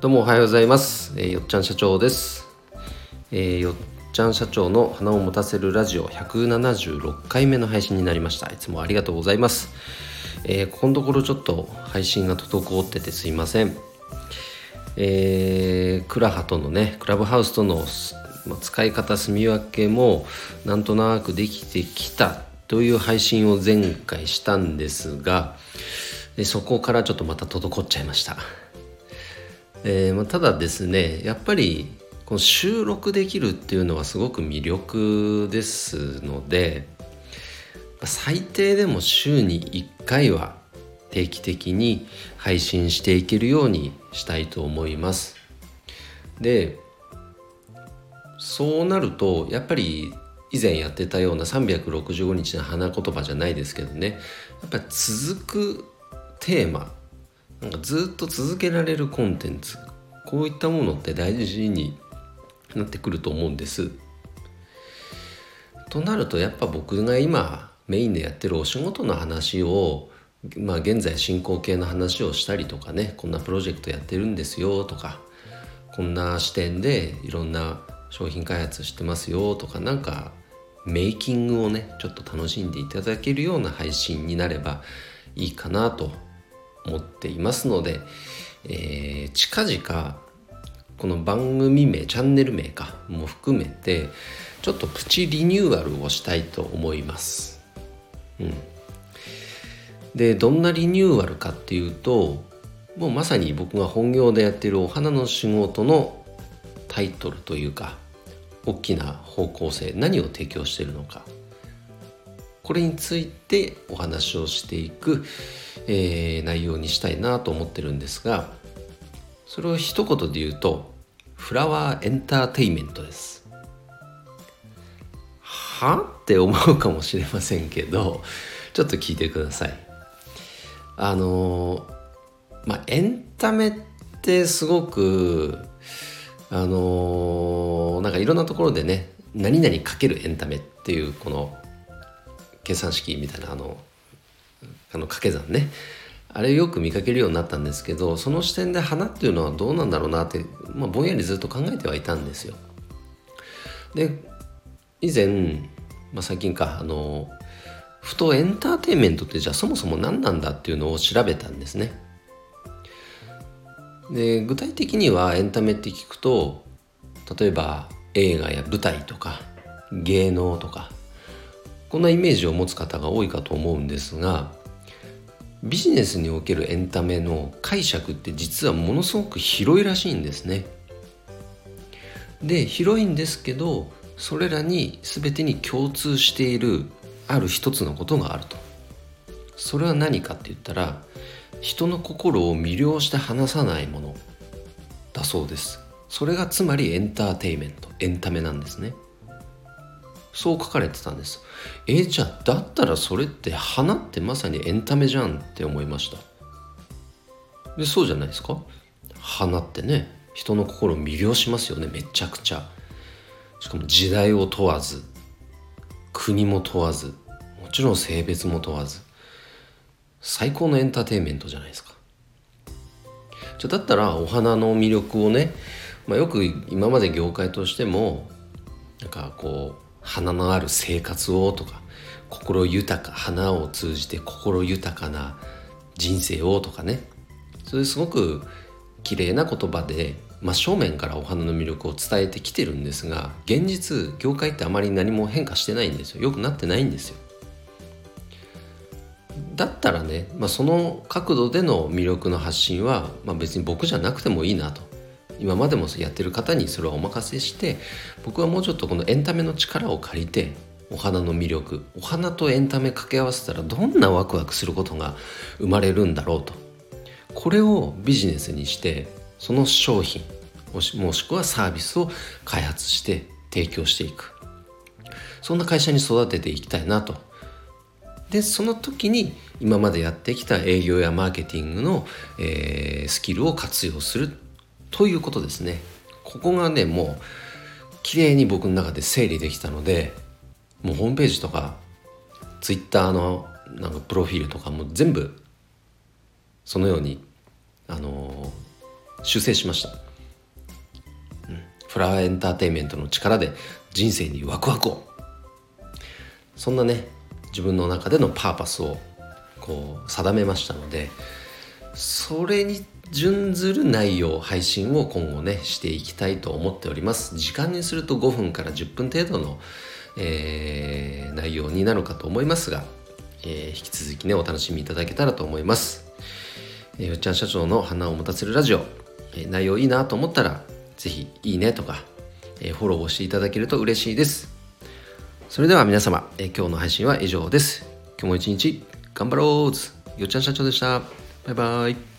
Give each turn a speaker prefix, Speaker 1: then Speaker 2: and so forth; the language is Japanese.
Speaker 1: どうもおはようございます、えーよっちゃん社長です、えーよっちゃん社長の花を持たせるラジオ176回目の配信になりました。いつもありがとうございます、えーここのところちょっと配信が滞っててすいません。えークラハとのねクラブハウスとの使い方住み分けもなんとなくできてきたという配信を前回したんですがえそこからちょっとまた滞っちゃいました。えーまあ、ただですねやっぱりこの収録できるっていうのはすごく魅力ですので最低でも週に1回は定期的に配信していけるようにしたいと思います。でそうなるとやっぱり以前やってたような365日の花言葉じゃないですけどねやっぱり続くテーマなんかずっと続けられるコンテンツこういったものって大事になってくると思うんです。となるとやっぱ僕が今メインでやってるお仕事の話をまあ現在進行形の話をしたりとかねこんなプロジェクトやってるんですよとかこんな視点でいろんな商品開発してますよとかなんかメイキングをねちょっと楽しんでいただけるような配信になればいいかなと思っていますので、えー近々この番組名チャンネル名かも含めてちょっとプチリニューアルをしたいと思います。うん、でどんなリニューアルかっていうともうまさに僕が本業でやってるお花の仕事のタイトルというか大きな方向性何を提供してるのかこれについてお話をしていく、えー内容にしたいなと思ってるんですがそれを一言で言うとフラワーエンターテイメントです。はって思うかもしれませんけどちょっと聞いてください。あのまあエンタメってすごくあのなんかいろんなところでね何々かけるエンタメっていうこの計算式みたいなあのあの掛け算ねあれよく見かけるようになったんですけどその視点で花っていうのはどうなんだろうなって、まあ、ぼんやりずっと考えてはいたんですよ。で以前、まあ、最近かあのふとエンターテインメントってじゃあそもそも何なんだっていうのを調べたんですね。で具体的にはエンタメって聞くと例えば映画や舞台とか芸能とかこんなイメージを持つ方が多いかと思うんですがビジネスにおけるエンタメの解釈って実はものすごく広いらしいんですね。で広いんですけどそれらに全てに共通しているある一つのことがあると。それは何かって言ったら人の心を魅了して離さないものだそうです。それがつまりエンターテイメントエンタメなんですね。そう書かれてたんです。えじゃあだったらそれって花ってまさにエンタメじゃんって思いました。でそうじゃないですか花ってね人の心を魅了しますよねめちゃくちゃ。しかも時代を問わず国も問わずもちろん性別も問わず最高のエンターテインメントじゃないですか。じゃだったらお花の魅力をね、まあ、よく今まで業界としてもなんかこう花のある生活をとか心豊か花を通じて心豊かな人生をとかね。そういうすごく綺麗な言葉で真正面からお花の魅力を伝えてきてるんですが現実業界ってあまり何も変化してないんですよ。良くなってないんですよ。だったらね、まあ、その角度での魅力の発信は、まあ、別に僕じゃなくてもいいなと。今までもやってる方にそれはお任せして僕はもうちょっとこのエンタメの力を借りてお花の魅力お花とエンタメ掛け合わせたらどんなワクワクすることが生まれるんだろうと。これをビジネスにしてその商品もしもしくはサービスを開発して提供していく。そんな会社に育てていきたいなと。でその時に今までやってきた営業やマーケティングの、えースキルを活用する。ということですね。ここがねもう綺麗に僕の中で整理できたのでもうホームページとかツイッターのなんかプロフィールとかも全部そのようにあの修正しました、うん、フラワーエンターテインメントの力で人生にワクワクを。そんなね自分の中でのパーパスをこう定めましたのでそれに準ずる内容配信を今後ねしていきたいと思っております。時間にすると5分から10分程度の、えー、内容になるかと思いますが、えー、引き続きねお楽しみいただけたらと思います、えー、よっちゃん社長の花を持たせるラジオ、え、内容いいなと思ったら是非いいねとか、え、フォローをしていただけると嬉しいです。それでは皆様、え、今日の配信は以上です。今日も一日頑張ろう。よっちゃん社長でした。バイバイ。